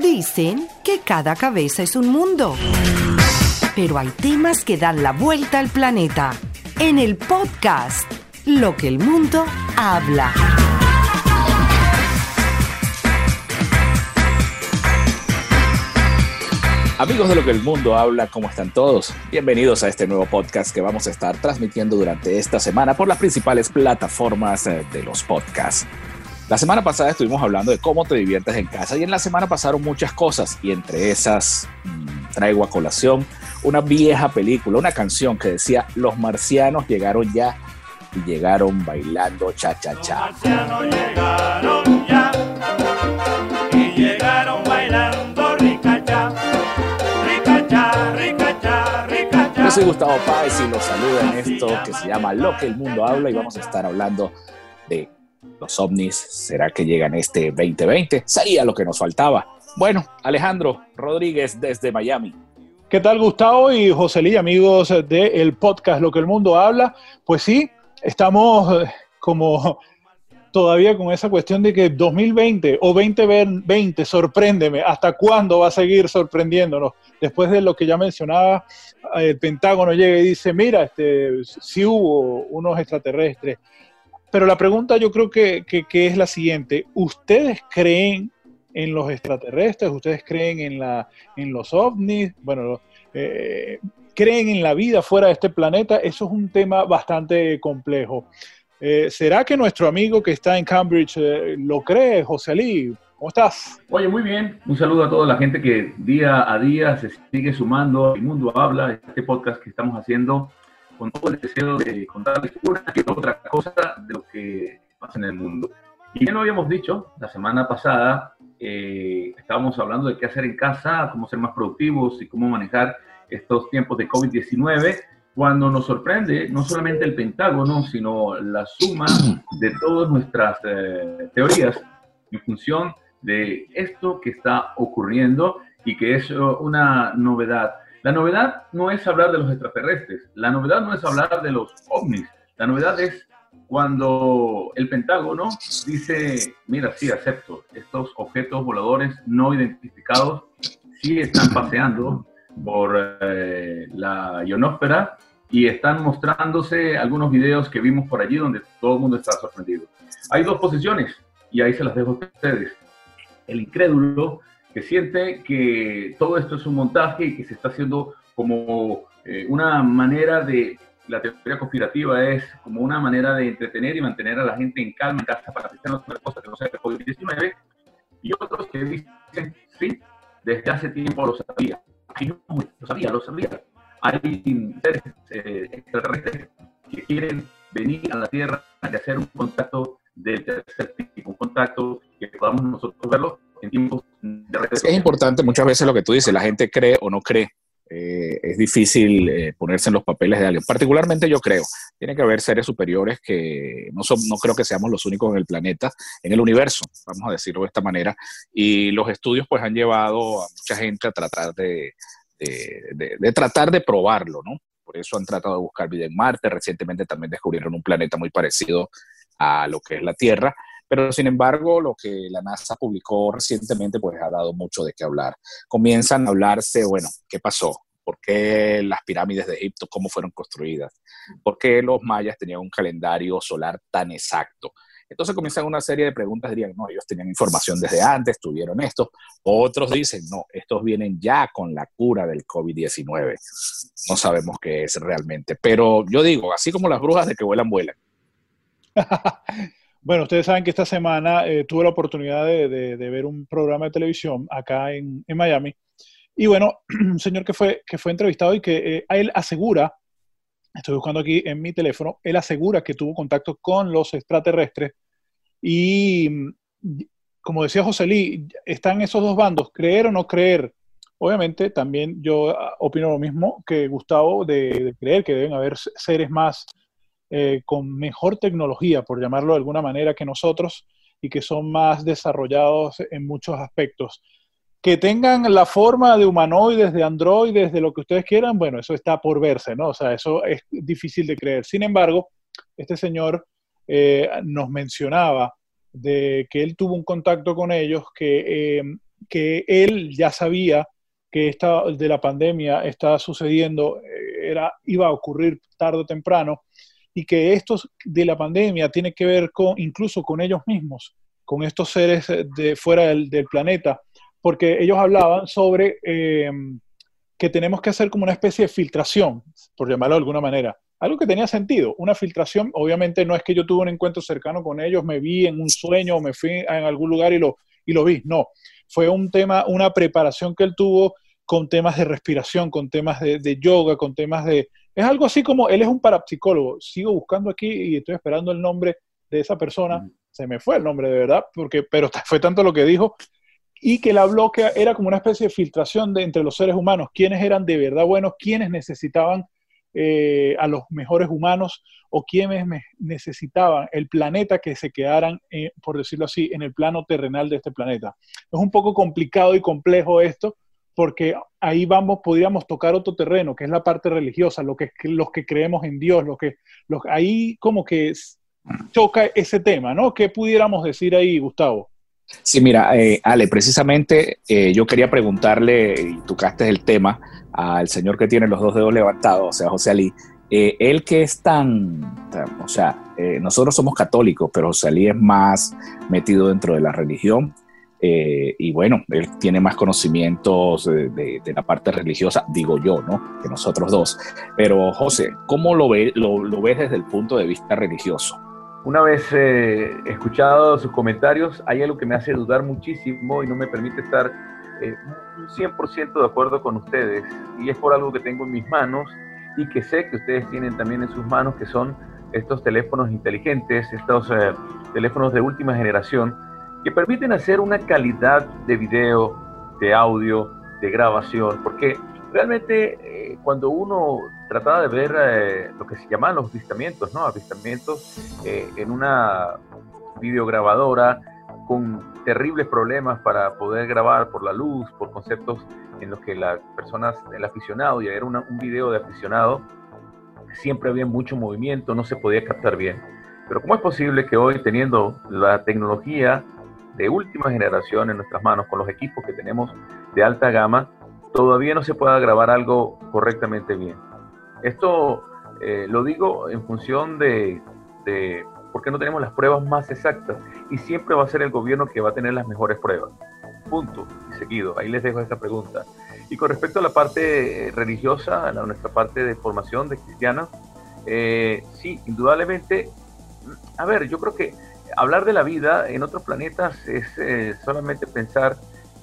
Dicen que cada cabeza es un mundo. Pero hay temas que dan la vuelta al planeta. En el podcast, Lo que el mundo habla. Amigos de lo que el mundo habla, ¿cómo están todos? Bienvenidos a este nuevo podcast que vamos a estar transmitiendo durante esta semana por las principales plataformas eh, de los podcasts. La semana pasada estuvimos hablando de cómo te diviertes en casa y en la semana pasaron muchas cosas y entre esas mmm, traigo a colación una vieja película, una canción que decía los marcianos llegaron ya y llegaron bailando cha cha cha. Los marcianos llegaron ya y llegaron bailando ricacha, ricacha, ricacha, ricacha. Yo soy Gustavo Páez y los saludo en esto que se llama Lo que el mundo habla y vamos a estar hablando de los ovnis. ¿Será que llegan este 2020? Sería lo que nos faltaba. Bueno, Alejandro Rodríguez desde Miami. ¿Qué tal Gustavo y Joselí, amigos del podcast Lo que el mundo habla? Pues sí, estamos eh, como todavía con esa cuestión de que 2020 o 2020, sorpréndeme, ¿hasta cuándo va a seguir sorprendiéndonos? Después de lo que ya mencionaba, el Pentágono llega y dice, mira, este, sí hubo unos extraterrestres. Pero la pregunta yo creo que, que, es la siguiente, ¿ustedes creen en los extraterrestres? ¿Ustedes creen en, la, en los ovnis? Bueno, eh, ¿creen en la vida fuera de este planeta? Eso es un tema bastante complejo. Eh, ¿Será que nuestro amigo que está en Cambridge eh, lo cree, José Ali? ¿Cómo estás? Oye, muy bien. Un saludo a toda la gente que día a día se sigue sumando. El mundo habla, este podcast que estamos haciendo con todo el deseo de contarles una que otra cosa de lo que pasa en el mundo. Y ya lo habíamos dicho la semana pasada, eh, estábamos hablando de qué hacer en casa, cómo ser más productivos y cómo manejar estos tiempos de COVID-19, cuando nos sorprende no solamente el Pentágono, sino la suma de todas nuestras eh, teorías en función de esto que está ocurriendo y que es una novedad. La novedad no es hablar de los extraterrestres, la novedad no es hablar de los ovnis, la novedad es cuando el Pentágono dice, mira, sí, acepto, estos objetos voladores no identificados sí están paseando por eh, la ionosfera y están mostrándose algunos videos que vimos por allí donde todo el mundo está sorprendido. Hay dos posiciones y ahí se las dejo a ustedes. El incrédulo que siente que todo esto es un montaje y que se está haciendo como eh, una manera de la teoría conspirativa es como una manera de entretener y mantener a la gente en calma en casa para que no cosas que no sea el COVID-19. Y otros que dicen, sí, desde hace tiempo lo sabía. Y no, lo sabía, lo sabía. Hay seres eh, extraterrestres que quieren venir a la Tierra y hacer un contacto del tercer tipo, un contacto que podamos nosotros verlo Es, importante muchas veces lo que tú dices, la gente cree o no cree. Eh, es difícil eh, ponerse en los papeles de alguien. Particularmente yo creo, tiene que haber seres superiores que no, son, no creo que seamos los únicos en el planeta, en el universo, vamos a decirlo de esta manera. Y los estudios pues han llevado a mucha gente a tratar de, de, de tratar de probarlo, ¿no? Por eso han tratado de buscar vida en Marte. Recientemente también descubrieron un planeta muy parecido a lo que es la Tierra. Pero sin embargo, lo que la NASA publicó recientemente pues ha dado mucho de qué hablar. Comienzan a hablarse, bueno, ¿qué pasó? ¿Por qué las pirámides de Egipto, cómo fueron construidas? ¿Por qué los mayas tenían un calendario solar tan exacto? Entonces comienzan una serie de preguntas, dirían, no, ellos tenían información desde antes, tuvieron esto. Otros dicen, no, estos vienen ya con la cura del COVID-19. No sabemos qué es realmente. Pero yo digo, así como las brujas de que vuelan, vuelan. Bueno, ustedes saben que esta semana eh, tuve la oportunidad de, ver un programa de televisión acá en, Miami. Y bueno, un señor que fue, que fue entrevistado y que eh, él asegura, estoy buscando aquí en mi teléfono, él asegura que tuvo contacto con los extraterrestres. Y como decía José Lee, están esos dos bandos, creer o no creer. Obviamente también yo ah, opino lo mismo que Gustavo de, de creer que deben haber seres más eh, con mejor tecnología, por llamarlo de alguna manera, que nosotros y que son más desarrollados en muchos aspectos. Que tengan la forma de humanoides, de androides, de lo que ustedes quieran, bueno, eso está por verse, ¿no? O sea, eso es difícil de creer. Sin embargo, este señor eh, nos mencionaba de que él tuvo un contacto con ellos que eh, que él ya sabía que esta de la pandemia está sucediendo, eh, era, iba a ocurrir tarde o temprano, y que esto de la pandemia tiene que ver con incluso con ellos mismos, con estos seres de fuera del, planeta, porque ellos hablaban sobre eh, que tenemos que hacer como una especie de filtración, por llamarlo de alguna manera. Algo que tenía sentido, una filtración, obviamente no es que yo tuve un encuentro cercano con ellos, me vi en un sueño o me fui en algún lugar y lo, y lo vi, no, fue un tema, una preparación que él tuvo con temas de respiración, con temas de, yoga, con temas de... Es algo así como, él es un parapsicólogo, sigo buscando aquí y estoy esperando el nombre de esa persona, se me fue el nombre de verdad, porque, pero fue tanto lo que dijo, y que la habló que era como una especie de filtración de entre los seres humanos, quiénes eran de verdad buenos, quiénes necesitaban eh, a los mejores humanos o quienes necesitaban el planeta que se quedaran, eh, por decirlo así, en el plano terrenal de este planeta. Es un poco complicado y complejo esto, porque ahí vamos, podríamos tocar otro terreno, que es la parte religiosa, lo que, los que creemos en Dios, lo que, los, ahí como que choca ese tema, ¿no? ¿Qué pudiéramos decir ahí, Gustavo? Sí, mira, eh, Ale, precisamente yo quería preguntarle, y tocaste el tema, al señor que tiene los dos dedos levantados, o sea, José Ali, eh, él que es tan, o sea, eh, nosotros somos católicos, pero José Ali es más metido dentro de la religión. Eh, y bueno, él tiene más conocimientos de, la parte religiosa, digo yo, ¿no? Que nosotros dos. Pero José, ¿cómo lo, ve, lo, lo ves desde el punto de vista religioso? Una vez escuchado sus comentarios, hay algo que me hace dudar muchísimo y no me permite estar eh, 100% de acuerdo con ustedes y es por algo que tengo en mis manos y que sé que ustedes tienen también en sus manos, que son estos teléfonos inteligentes, estos eh, teléfonos de última generación, que permiten hacer una calidad de video, de audio, de grabación, porque realmente eh, cuando uno trataba de ver eh, lo que se llaman los avistamientos, ¿no? Avistamientos en una videograbadora, con terribles problemas para poder grabar por la luz, por conceptos en los que las personas, el aficionado, y era un video de aficionado, siempre había mucho movimiento, no se podía captar bien. Pero ¿cómo es posible que hoy, teniendo la tecnología de última generación en nuestras manos, con los equipos que tenemos de alta gama, todavía no se pueda grabar algo correctamente bien? Esto eh, lo digo en función de, de porque no tenemos las pruebas más exactas y siempre va a ser el gobierno que va a tener las mejores pruebas. Punto y seguido. Ahí les dejo esta pregunta. Y con respecto a la parte eh, religiosa, a nuestra parte de formación de cristiana, eh, sí, indudablemente, a ver, yo creo que hablar de la vida en otros planetas es eh, solamente pensar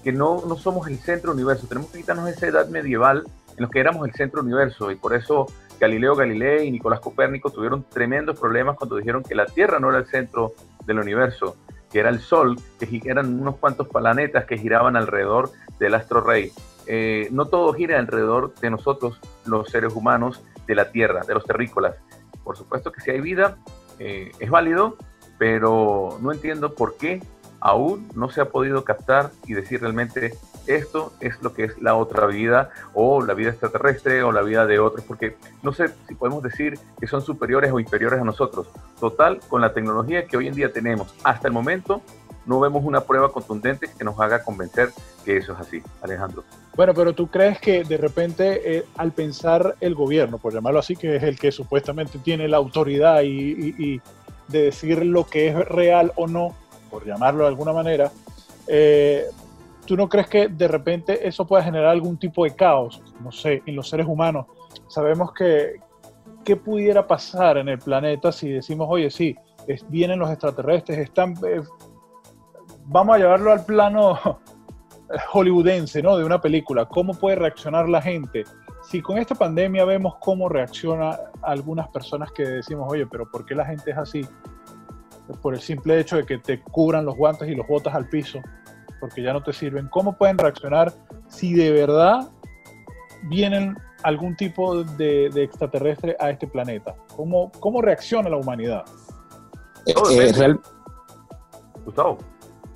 que no, no somos el centro universo. Tenemos que quitarnos esa edad medieval en los que éramos el centro universo y por eso Galileo Galilei y Nicolás Copérnico tuvieron tremendos problemas cuando dijeron que la Tierra no era el centro del universo, que era el Sol, que eran unos cuantos planetas que giraban alrededor del astro rey. Eh, no todo gira alrededor de nosotros, los seres humanos, de la Tierra, de los terrícolas. Por supuesto que si hay vida, eh, es válido, pero no entiendo por qué aún no se ha podido captar y decir realmente esto es lo que es la otra vida o la vida extraterrestre o la vida de otros, porque no sé si podemos decir que son superiores o inferiores a nosotros. Total, con la tecnología que hoy en día tenemos hasta el momento, no vemos una prueba contundente que nos haga convencer que eso es así. Alejandro. Bueno, pero tú crees que de repente eh, al pensar el gobierno, por llamarlo así, que es el que supuestamente tiene la autoridad y de decir lo que es real o no, por llamarlo de alguna manera, eh, ¿tú no crees que de repente eso pueda generar algún tipo de caos, no sé, en los seres humanos? Sabemos que, ¿qué pudiera pasar en el planeta si decimos, oye, sí, vienen los extraterrestres, están... Eh, vamos a llevarlo al plano hollywoodense, ¿no? De una película. ¿Cómo puede reaccionar la gente? Si con esta pandemia vemos cómo reacciona algunas personas que decimos, oye, pero ¿por qué la gente es así? por el simple hecho de que te cubran los guantes y los botas al piso, porque ya no te sirven. ¿Cómo pueden reaccionar si de verdad vienen algún tipo de, extraterrestre a este planeta? ¿Cómo, cómo reacciona la humanidad? Eh, eh, Gustavo.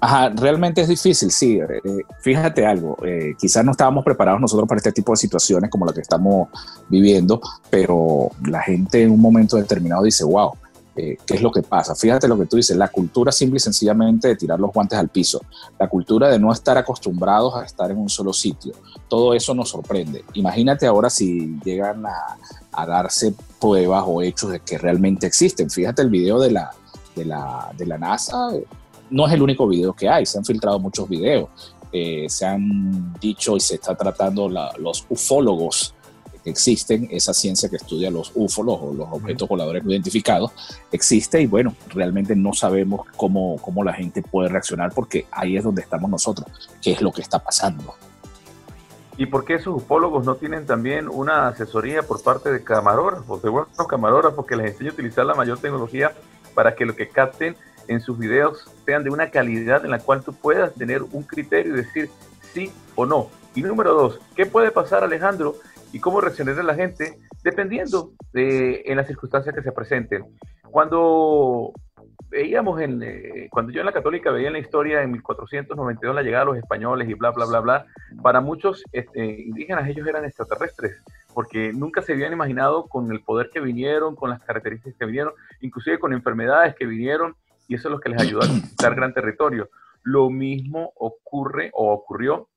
Ajá, realmente es difícil, sí. Eh, fíjate algo, quizás no estábamos preparados nosotros para este tipo de situaciones como la que estamos viviendo, pero la gente en un momento determinado dice, wow, eh, ¿qué es lo que pasa? Fíjate lo que tú dices, la cultura simple y sencillamente de tirar los guantes al piso, la cultura de no estar acostumbrados a estar en un solo sitio, todo eso nos sorprende. Imagínate ahora si llegan a, a darse pruebas o hechos de que realmente existen. Fíjate el video de la, de la, de la NASA, no es el único video que hay, se han filtrado muchos videos. Eh, se han dicho y se está tratando la- los ufólogos que existen, esa ciencia que estudia los ufólogos o los objetos voladores no identificados, existe y bueno, realmente no sabemos cómo, cómo la gente puede reaccionar porque ahí es donde estamos nosotros, qué es lo que está pasando. ¿Y por qué esos ufólogos no tienen también una asesoría por parte de camarógrafos, de buenos camarógrafos que les enseñe a utilizar la mayor tecnología para que lo que capten en sus videos sean de una calidad en la cual tú puedas tener un criterio y decir sí o no? Y número dos, ¿qué puede pasar Alejandro y cómo reaccionará la gente dependiendo de en las circunstancias que se presenten? Cuando veíamos en, eh, cuando yo en la católica veía en la historia en 1492 la llegada de los españoles y bla, bla, bla, bla, para muchos este, indígenas ellos eran extraterrestres, porque nunca se habían imaginado con el poder que vinieron, con las características que vinieron, inclusive con enfermedades que vinieron, y eso es lo que les ayudó a conquistar gran territorio. Lo mismo ocurre o ocurrió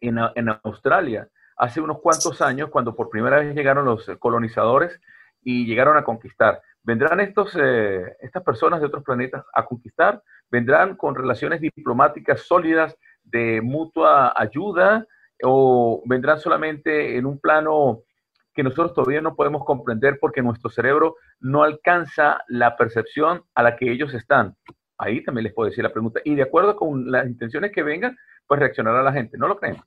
en, en Australia hace unos cuantos años, cuando por primera vez llegaron los colonizadores y llegaron a conquistar. ¿Vendrán estos, eh, estas personas de otros planetas a conquistar? ¿Vendrán con relaciones diplomáticas sólidas de mutua ayuda? ¿O vendrán solamente en un plano que nosotros todavía no podemos comprender porque nuestro cerebro no alcanza la percepción a la que ellos están? Ahí también les puedo decir la pregunta. Y de acuerdo con las intenciones que vengan, pues reaccionará la gente. ¿No lo creen?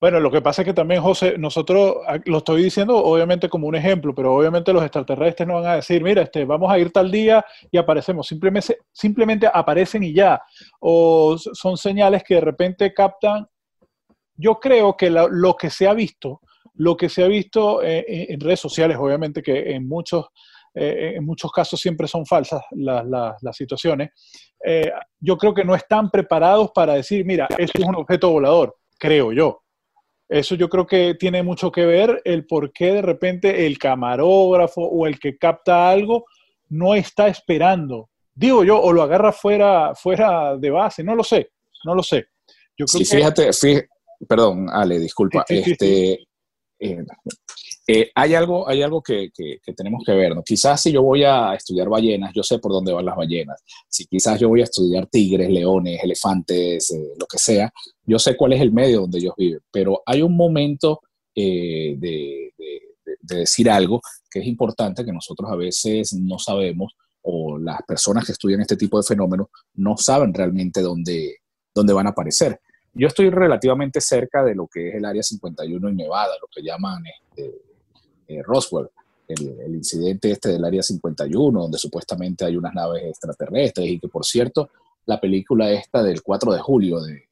Bueno, lo que pasa es que también, José, nosotros ah, lo estoy diciendo obviamente como un ejemplo, pero obviamente los extraterrestres no van a decir, mira, este, vamos a ir tal día y aparecemos. Simplemente, simplemente aparecen y ya. O son señales que de repente captan. Yo creo que lo que se ha visto, lo que se ha visto eh, en, en redes sociales, obviamente que en muchos, eh, en muchos casos siempre son falsas las, las- las situaciones, eh, yo creo que no están preparados para decir, mira, esto es un objeto volador, creo yo. Eso yo creo que tiene mucho que ver el por qué de repente el camarógrafo o el que capta algo no está esperando. Digo yo, o lo agarra fuera, fuera de base, no lo sé, no lo sé. Yo creo Sí, que fíjate, fí- perdón, Ale, disculpa. Sí, sí, sí, este, eh, eh, hay algo, hay algo que, tenemos que ver, ¿no? Quizás si yo voy a estudiar ballenas, yo sé por dónde van las ballenas. Si quizás yo voy a estudiar tigres, leones, elefantes, eh, lo que sea, yo sé cuál es el medio donde ellos viven. Pero hay un momento de- de decir algo que es importante que nosotros a veces no sabemos o las personas que estudian este tipo de fenómenos no saben realmente dónde, dónde van a aparecer. Yo estoy relativamente cerca de lo que es el Área 51 en Nevada, lo que llaman este, eh, Roswell, el, el incidente este del Área 51, donde supuestamente hay unas naves extraterrestres y que, por cierto, la película esta del 4 de julio de,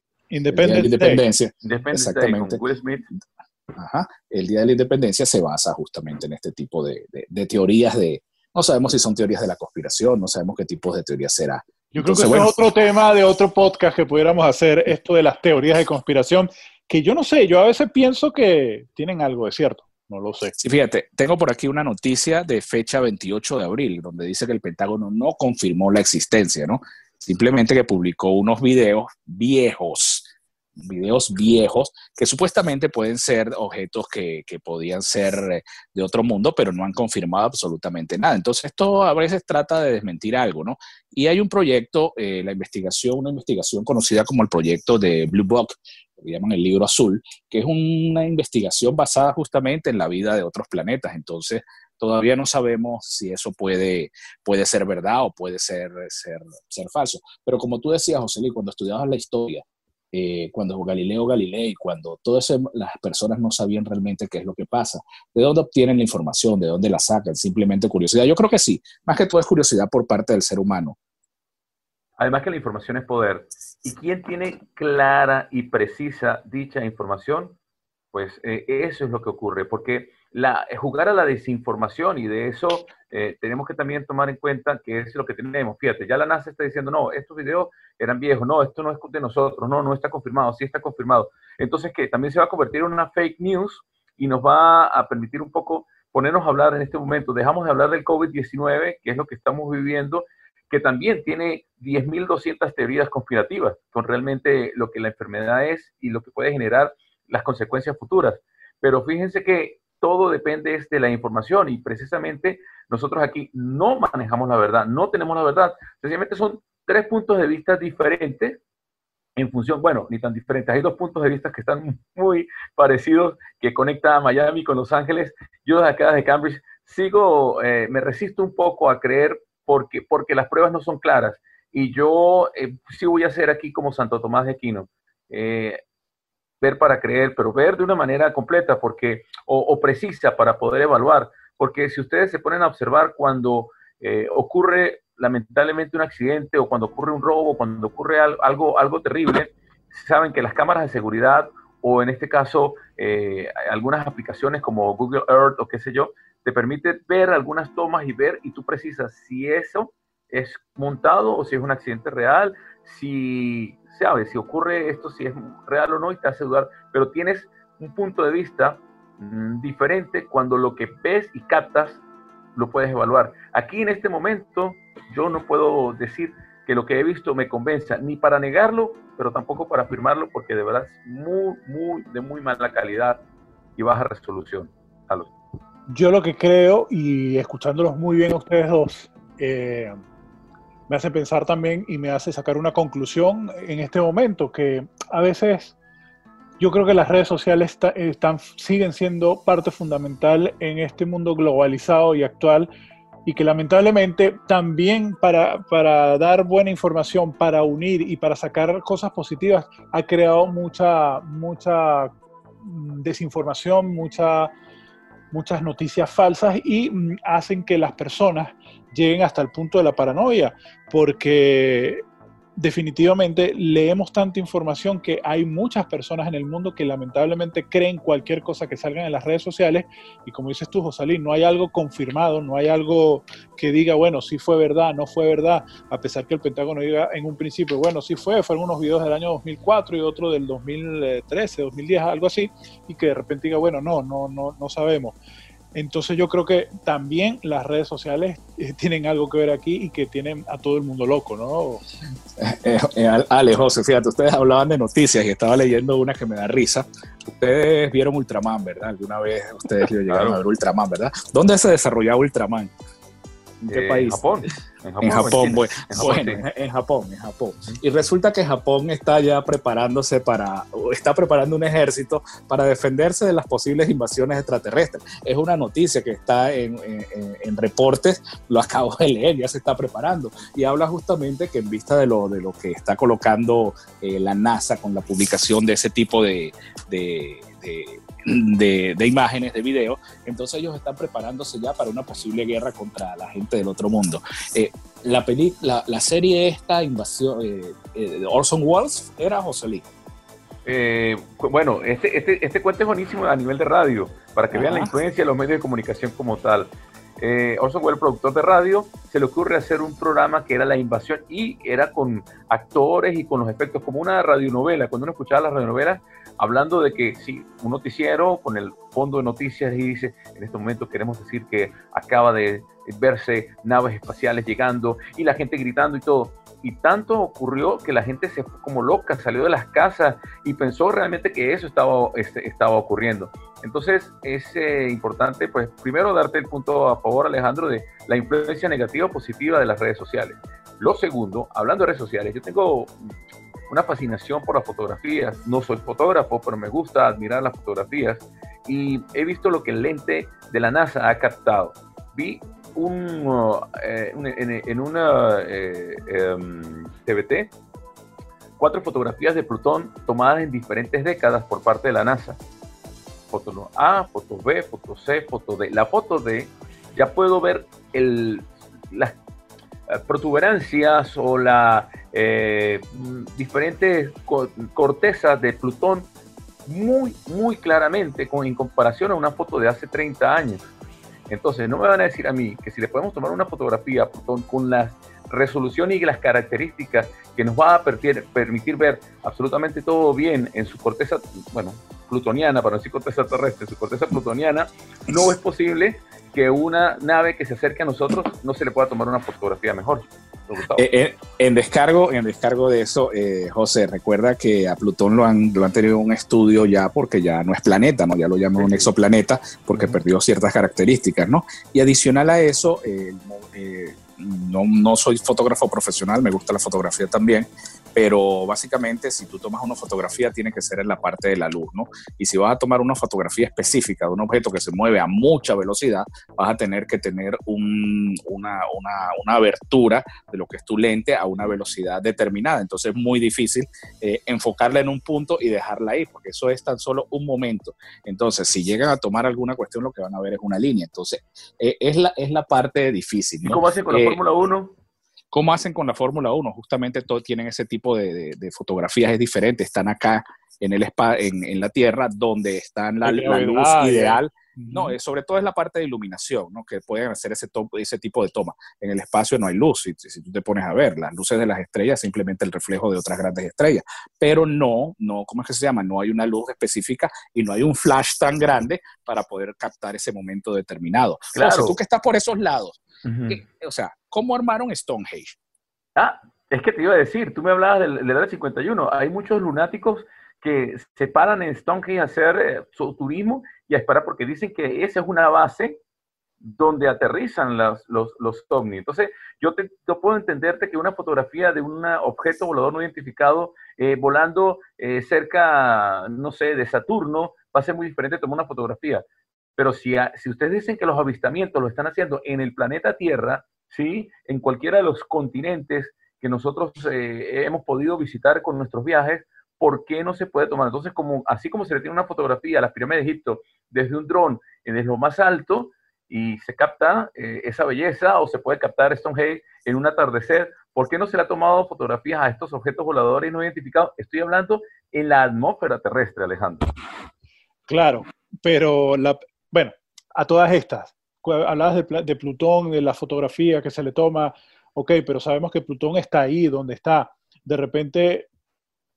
Independence. Independencia, Day Exactamente. con Will Smith. ajá, el Día de la Independencia se basa justamente en este tipo de, de- de teorías de, no sabemos si son teorías de la conspiración, no sabemos qué tipos de teorías será. Yo creo que bueno. es otro tema de otro podcast que pudiéramos hacer, esto de las teorías de conspiración, que yo no sé, yo a veces pienso que tienen algo de cierto, no lo sé. Sí, fíjate, tengo por aquí una noticia de fecha 28 de abril, donde dice que el Pentágono no confirmó la existencia, ¿no? Simplemente que publicó unos videos viejos, videos viejos, que supuestamente pueden ser objetos que, que podían ser eh, de otro mundo, pero no han confirmado absolutamente nada. Entonces, esto a veces trata de desmentir algo, ¿no? Y hay un proyecto, eh, la investigación, una investigación conocida como el proyecto de Blue Book, que llaman el libro azul, que es una investigación basada justamente en la vida de otros planetas. Entonces, todavía no sabemos si eso puede, puede ser verdad o puede ser, ser, ser falso. Pero como tú decías, José Luis, cuando estudiabas la historia, eh, cuando Galileo Galilei, cuando todas las personas no sabían realmente qué es lo que pasa, de dónde obtienen la información, de dónde la sacan, simplemente curiosidad. Yo creo que sí, más que todo es curiosidad por parte del ser humano. Además que la información es poder. ¿Y quién tiene clara y precisa dicha información? Pues eh, eso es lo que ocurre, porque la, eh, jugar a la desinformación y de eso eh, tenemos que también tomar en cuenta que es lo que tenemos. Fíjate, ya la NASA está diciendo, no, estos videos eran viejos, no, esto no es de nosotros, no, no está confirmado, sí está confirmado. Entonces, que también se va a convertir en una fake news y nos va a permitir un poco ponernos a hablar en este momento. Dejamos de hablar del COVID-19, que es lo que estamos viviendo, que también tiene 10.200 teorías conspirativas con realmente lo que la enfermedad es y lo que puede generar las consecuencias futuras. Pero fíjense que todo depende de la información y precisamente nosotros aquí no manejamos la verdad, no tenemos la verdad. Sencillamente son tres puntos de vista diferentes en función, bueno, ni tan diferentes. Hay dos puntos de vista que están muy parecidos, que conecta a Miami con Los Ángeles. Yo desde acá, de Cambridge, sigo, eh, me resisto un poco a creer porque, porque las pruebas no son claras. Y yo eh, sí voy a hacer aquí como Santo Tomás de Aquino. Eh, ver para creer, pero ver de una manera completa porque, o, precisa para poder evaluar. Porque si ustedes se ponen a observar cuando ocurre lamentablemente un accidente o cuando ocurre un robo, cuando ocurre algo, algo terrible, saben que las cámaras de seguridad o en este caso eh, algunas aplicaciones como Google Earth o qué sé yo, te permite ver algunas tomas y ver y tú precisas si eso es montado o si es un accidente real, si sabes si ocurre esto, si es real o no y te hace dudar, pero tienes un punto de vista mm, diferente cuando lo que ves y captas lo puedes evaluar. Aquí en este momento yo no puedo decir que lo que he visto me convenza, ni para negarlo, pero tampoco para afirmarlo, porque de verdad es muy, muy, de muy mala calidad y baja resolución. Yo lo que creo, y escuchándolos muy bien ustedes dos, eh, me hace pensar también y me hace sacar una conclusión en este momento, que a veces yo creo que las redes sociales están, siguen siendo parte fundamental en este mundo globalizado y actual y que lamentablemente también para, para, dar buena información, para unir y para sacar cosas positivas, ha creado mucha, mucha desinformación, mucha, muchas noticias falsas y mm, hacen que las personas lleguen hasta el punto de la paranoia, porque definitivamente leemos tanta información que hay muchas personas en el mundo que lamentablemente creen cualquier cosa que salga en las redes sociales y como dices tú, Josalín, no hay algo confirmado, no hay algo que diga, bueno, sí fue verdad, no fue verdad, a pesar que el Pentágono diga en un principio, bueno, sí fue, fueron unos videos del año 2004 y otro del 2013, 2010, algo así, y que de repente diga, bueno, no, no, no, no sabemos. Entonces yo creo que también las redes sociales eh, tienen algo que ver aquí y que tienen a todo el mundo loco, ¿no? Eh, eh, Ale, José, fíjate, ustedes hablaban de noticias y estaba leyendo una que me da risa. Ustedes vieron Ultraman, ¿verdad? Alguna vez ustedes llegaron a ver Ultraman, ¿verdad? ¿Dónde se desarrollaba Ultraman? ¿En qué país? Japón. En Japón, bueno, en Japón, en Japón. Y resulta que Japón está ya preparándose para, está preparando un ejército para defenderse de las posibles invasiones extraterrestres. Es una noticia que está en, reportes, lo acabo de leer, ya se está preparando. Y habla justamente que en vista de lo, de lo que está colocando eh, la NASA con la publicación de ese tipo de de, imágenes, de video, entonces ellos están preparándose ya para una posible guerra contra la gente del otro mundo. Eh, la, la, la, serie esta, Invasión, eh, eh, Orson Welles, era José Lee. bueno, este, este, este, cuento es buenísimo a nivel de radio, para que vean la influencia de los medios de comunicación como tal. Orson Welles, productor de radio, se le ocurre hacer un programa que era La Invasión y era con actores y con los efectos, como una radionovela. Cuando uno escuchaba las radionovelas, hablando de que sí, un noticiero con el fondo de noticias y dice, en este momento queremos decir que acaba de verse naves espaciales llegando y la gente gritando y todo. Y tanto ocurrió que la gente se fue como loca, salió de las casas y pensó realmente que eso estaba, este, estaba ocurriendo. Entonces es eh, importante, pues primero darte el punto a favor, Alejandro, de la influencia negativa o positiva de las redes sociales. Lo segundo, hablando de redes sociales, yo tengo una fascinación por las fotografías. No soy fotógrafo, pero me gusta admirar las fotografías y he visto lo que el lente de la NASA ha captado. Vi un, uh, eh, en, una TBT eh, em, cuatro fotografías de Plutón tomadas en diferentes décadas por parte de la NASA. Foto A, foto B, foto C, foto D. La foto D ya puedo ver el, las protuberancias o la eh, diferentes cortezas de Plutón muy, muy claramente con, en comparación a una foto de hace 30 años. Entonces, no me van a decir a mí que si le podemos tomar una fotografía a Plutón con la resolución y las características que nos va a permitir, permitir ver absolutamente todo bien en su corteza, bueno, plutoniana, para no decir corteza terrestre, su corteza plutoniana, no es posible que una nave que se acerque a nosotros no se le pueda tomar una fotografía mejor. Eh, eh, en descargo, en descargo de eso, eh, José, recuerda que a Plutón lo han, lo han tenido un estudio ya porque ya no es planeta, ¿no? Ya lo llaman un exoplaneta porque perdió ciertas características, ¿no? Y adicional a eso, no, no soy fotógrafo profesional, me gusta la fotografía también, pero básicamente si tú tomas una fotografía tiene que ser en la parte de la luz, ¿no? Y si vas a tomar una fotografía específica de un objeto que se mueve a mucha velocidad, vas a tener que tener una, una, abertura de lo que es tu lente a una velocidad determinada. Entonces es muy difícil eh, enfocarla en un punto y dejarla ahí, porque eso es tan solo un momento. Entonces, si llegan a tomar alguna cuestión, lo que van a ver es una línea. Entonces, eh, es, la, es la parte difícil. ¿no? ¿Y cómo hacen con la eh, Fórmula 1? ¿Cómo hacen con la Fórmula 1? Justamente todos tienen ese tipo de, fotografías, es diferente. Están acá en, el en, en la Tierra, donde está la, la luz ideal. No, eh, sobre todo es la parte de iluminación, ¿no? que pueden hacer ese, ese tipo de toma. En el espacio no hay luz, si, si, tú te pones a ver, las luces de las estrellas simplemente el reflejo de otras grandes estrellas, pero no, no, ¿cómo es que se llama? No hay una luz específica y no hay un flash tan grande para poder captar ese momento determinado. Claro. O sea, tú que estás por esos lados, o sea, ¿cómo armaron Stonehenge? Ah, es que te iba a decir, tú me hablabas del, del área 51, hay muchos lunáticos que se paran en Stonehenge a hacer eh, su turismo y a esperar porque dicen que esa es una base donde aterrizan los, los, los ovnis. Entonces, yo, te, puedo entenderte que una fotografía de un objeto volador no identificado eh, volando eh, cerca, no sé, de Saturno, va a ser muy diferente tomar una fotografía. Pero si, si ustedes dicen que los avistamientos lo están haciendo en el planeta Tierra, ¿sí? en cualquiera de los continentes que nosotros hemos podido visitar con nuestros viajes, ¿por qué no se puede tomar? Entonces, como, así como se le tiene una fotografía a las pirámides de Egipto desde un dron, desde lo más alto, y se capta eh, esa belleza, o se puede captar Stonehenge en un atardecer, ¿por qué no se le ha tomado fotografías a estos objetos voladores no identificados? Estoy hablando en la atmósfera terrestre, Alejandro. Claro, pero bueno, a todas estas, hablabas de, Plutón, de la fotografía que se le toma, ok, pero sabemos que Plutón está ahí, donde está. De repente,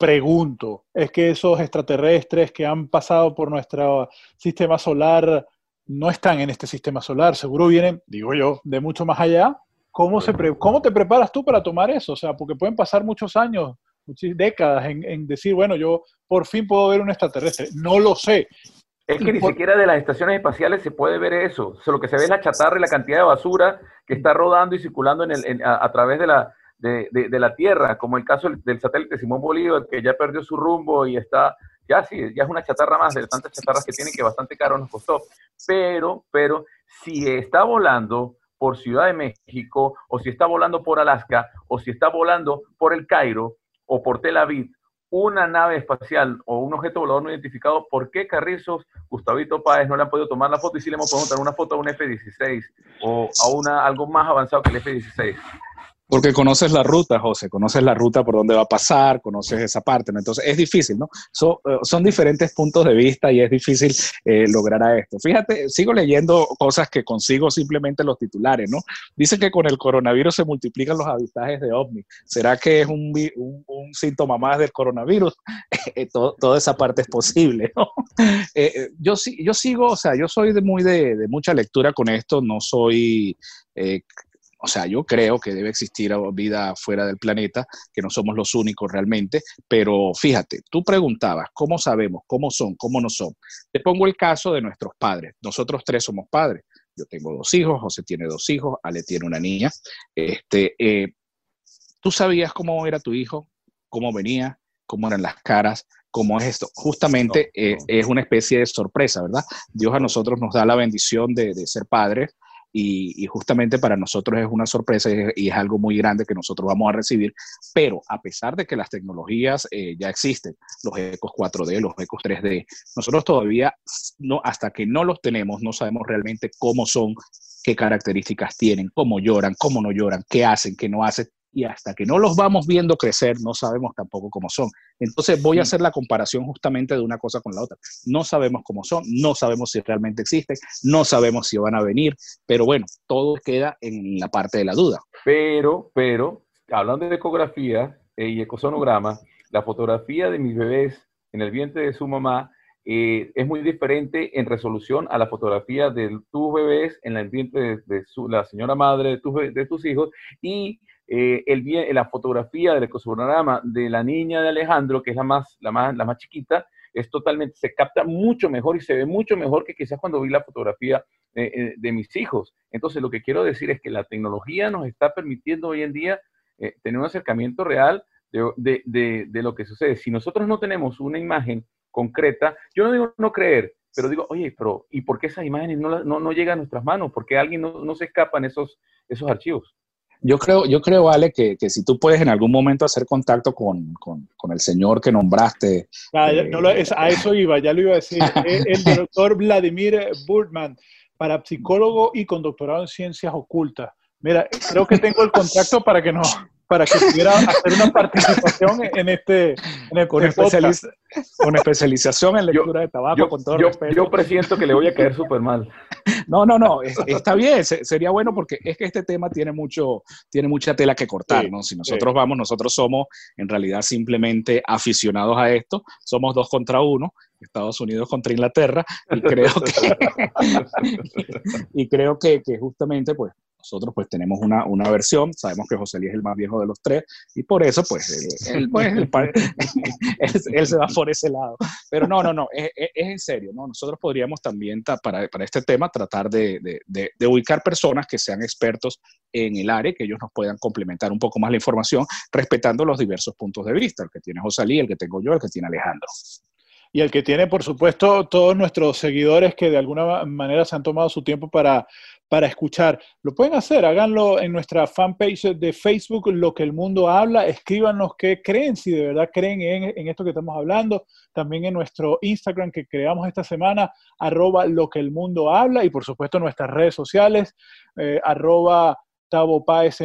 pregunto, ¿es que esos extraterrestres que han pasado por nuestro sistema solar no están en este sistema solar? Seguro vienen, digo yo, de mucho más allá. ¿Cómo, se ¿Cómo te preparas tú para tomar eso? O sea, porque pueden pasar muchos años, muchas décadas en, en decir, bueno, yo por fin puedo ver un extraterrestre. No lo sé. Es que ni siquiera de las estaciones espaciales se puede ver eso. lo que se ve es la chatarra y la cantidad de basura que está rodando y circulando en el, a, través de la, de, de, la Tierra, como el caso del, satélite Simón Bolívar, que ya perdió su rumbo y está, ya sí, ya es una chatarra más de tantas chatarras que tiene que bastante caro nos costó. Pero, pero, si está volando por Ciudad de México, o si está volando por Alaska, o si está volando por el Cairo, o por Tel Aviv, una nave espacial o un objeto volador no identificado, ¿por qué Carrizos, Gustavito Páez no le han podido tomar la foto y si le hemos podido tomar una foto a un F-16 o a una, algo más avanzado que el F-16? Porque conoces la ruta, José, conoces la ruta por donde va a pasar, conoces esa parte, ¿no? Entonces es difícil, ¿no? Eh, son diferentes puntos de vista y es difícil eh, lograr a esto. Fíjate, sigo leyendo cosas que consigo simplemente los titulares, ¿no? Dice que con el coronavirus se multiplican los avistajes de ovni. ¿Será que es un, un, síntoma más del coronavirus? Eh, toda esa parte es posible, ¿no? yo, yo sigo, o sea, yo soy de muy de, de mucha lectura con esto, no soy o sea, yo creo que debe existir vida fuera del planeta, que no somos los únicos realmente, pero fíjate, tú preguntabas, ¿cómo sabemos? ¿Cómo son? ¿Cómo no son? Te pongo el caso de nuestros padres. Nosotros tres somos padres. Yo tengo dos hijos, José tiene dos hijos, Ale tiene una niña. Este, eh, ¿Tú sabías cómo era tu hijo? ¿Cómo venía? ¿Cómo eran las caras? ¿Cómo es esto? Justamente eh, es una especie de sorpresa, ¿verdad? Dios a nosotros nos da la bendición de, de ser padres y, justamente para nosotros es una sorpresa y, es algo muy grande que nosotros vamos a recibir, pero a pesar de que las tecnologías eh, ya existen, los ecos 4D, los ecos 3D, nosotros todavía, no, hasta que no los tenemos, no sabemos realmente cómo son, qué características tienen, cómo lloran, cómo no lloran, qué hacen, qué no hacen, y hasta que no los vamos viendo crecer, no sabemos tampoco cómo son. Entonces voy a hacer la comparación justamente de una cosa con la otra. No sabemos cómo son, no sabemos si realmente existen, no sabemos si van a venir, pero bueno, todo queda en la parte de la duda. Pero, pero, hablando de ecografía eh, y ecosonograma, la fotografía de mis bebés en el vientre de su mamá eh, es muy diferente en resolución a la fotografía de tus bebés en el vientre de, la señora madre de, tus de tus hijos y eh, el, la fotografía del ecosonograma de la niña de Alejandro, que es la más, la más, la más chiquita, es totalmente, se capta mucho mejor y se ve mucho mejor que quizás cuando vi la fotografía de, de mis hijos. Entonces, lo que quiero decir es que la tecnología nos está permitiendo hoy en día eh, tener un acercamiento real de, de, de, lo que sucede. Si nosotros no tenemos una imagen concreta, yo no digo no creer, pero digo, oye, pero ¿y por qué esas imágenes no, no, no llegan a nuestras manos? ¿Por qué alguien no, no se escapan esos, esos archivos? Yo creo, yo creo, Ale, que, que, si tú puedes en algún momento hacer contacto con, con, con el señor que nombraste. Ah, eh, no a eso iba, ya lo iba a decir. el, el doctor Vladimir Burtman, parapsicólogo y con doctorado en ciencias ocultas. Mira, creo que tengo el contacto para que no, para que pudiera hacer una participación en este, en el, con, especializ con, especialización en lectura yo, de tabaco, yo, con todo yo, respeto. Yo presiento que le voy a caer súper mal. No, no, no, es, está bien, sería bueno porque es que este tema tiene, mucho, tiene mucha tela que cortar, sí, ¿no? Si nosotros sí. vamos, nosotros somos en realidad simplemente aficionados a esto, somos dos contra uno, Estados Unidos contra Inglaterra, y creo que, y creo que, que justamente, pues, nosotros pues tenemos una, una versión, sabemos que José Luis es el más viejo de los tres y por eso pues él, él, pues, él, él, se va por ese lado. Pero no, no, no, es, es, en serio, ¿no? Nosotros podríamos también para, para este tema tratar de, de, de, de, ubicar personas que sean expertos en el área, que ellos nos puedan complementar un poco más la información, respetando los diversos puntos de vista, el que tiene José Luis, el que tengo yo, el que tiene Alejandro y el que tiene, por supuesto, todos nuestros seguidores que de alguna manera se han tomado su tiempo para, para escuchar. Lo pueden hacer, háganlo en nuestra fanpage de Facebook, Lo que el mundo habla, escríbanos qué creen, si de verdad creen en, esto que estamos hablando, también en nuestro Instagram que creamos esta semana, arroba lo que el mundo habla, y por supuesto nuestras redes sociales, eh, arroba Tavo Páez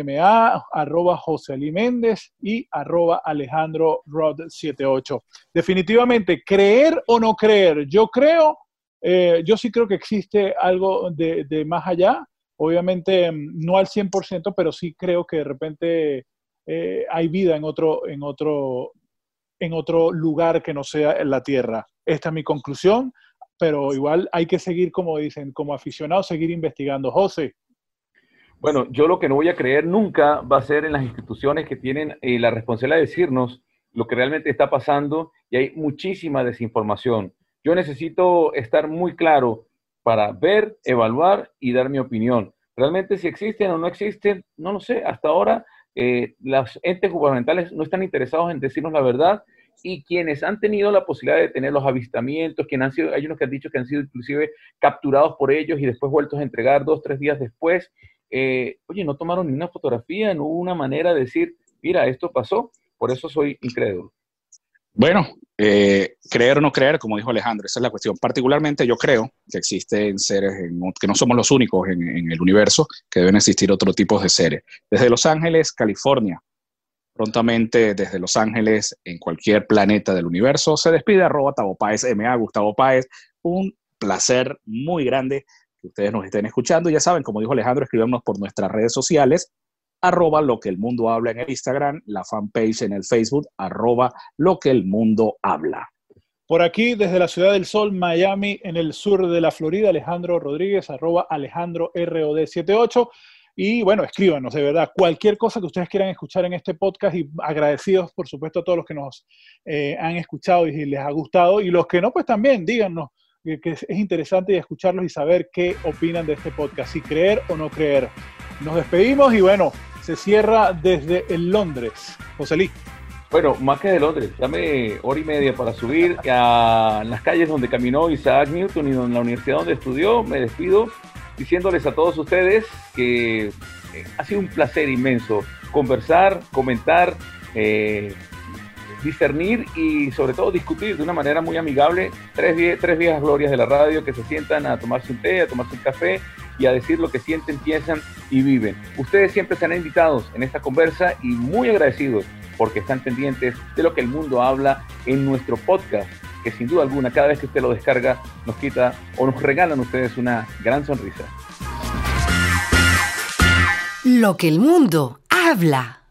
arroba José Méndez y arroba Alejandro Rod 78. Definitivamente, creer o no creer, yo creo, eh, yo sí creo que existe algo de, de, más allá, obviamente no al 100%, pero sí creo que de repente eh, hay vida en otro, en, otro, en otro lugar que no sea en la Tierra. Esta es mi conclusión, pero igual hay que seguir, como dicen, como aficionados, seguir investigando. José. Bueno, yo lo que no voy a creer nunca va a ser en las instituciones que tienen eh, la responsabilidad de decirnos lo que realmente está pasando y hay muchísima desinformación. Yo necesito estar muy claro para ver, evaluar y dar mi opinión. Realmente si existen o no existen, no lo sé. Hasta ahora eh, los entes gubernamentales no están interesados en decirnos la verdad y quienes han tenido la posibilidad de tener los avistamientos, quienes han sido, hay unos que han dicho que han sido inclusive capturados por ellos y después vueltos a entregar dos, tres días después, eh, oye, no tomaron ni una fotografía, no hubo una manera de decir, mira, esto pasó, por eso soy incrédulo. Bueno, eh, creer o no creer, como dijo Alejandro, esa es la cuestión. Particularmente yo creo que existen seres, en, que no somos los únicos en, en, el universo, que deben existir otro tipo de seres. Desde Los Ángeles, California, prontamente desde Los Ángeles, en cualquier planeta del universo, se despide arroba Tavo Páez, MA, Gustavo Páez. Un placer muy grande que ustedes nos estén escuchando. Ya saben, como dijo Alejandro, escríbanos por nuestras redes sociales, arroba lo que el mundo habla en el Instagram, la fanpage en el Facebook, arroba lo que el mundo habla. Por aquí, desde la Ciudad del Sol, Miami, en el sur de la Florida, Alejandro Rodríguez, arroba Alejandro ROD78. Y bueno, escríbanos, de verdad, cualquier cosa que ustedes quieran escuchar en este podcast y agradecidos, por supuesto, a todos los que nos eh, han escuchado y les ha gustado. Y los que no, pues también díganos que, es interesante escucharlos y saber qué opinan de este podcast, si creer o no creer. Nos despedimos y bueno, se cierra desde el Londres. José Luis. Bueno, más que de Londres, dame hora y media para subir a las calles donde caminó Isaac Newton y en la universidad donde estudió. Me despido diciéndoles a todos ustedes que eh, ha sido un placer inmenso conversar, comentar, eh, discernir y sobre todo discutir de una manera muy amigable tres, vie tres viejas glorias de la radio que se sientan a tomarse un té, a tomarse un café y a decir lo que sienten, piensan y viven. Ustedes siempre serán invitados en esta conversa y muy agradecidos porque están pendientes de lo que el mundo habla en nuestro podcast, que sin duda alguna cada vez que usted lo descarga nos quita o nos regalan ustedes una gran sonrisa. Lo que el mundo habla.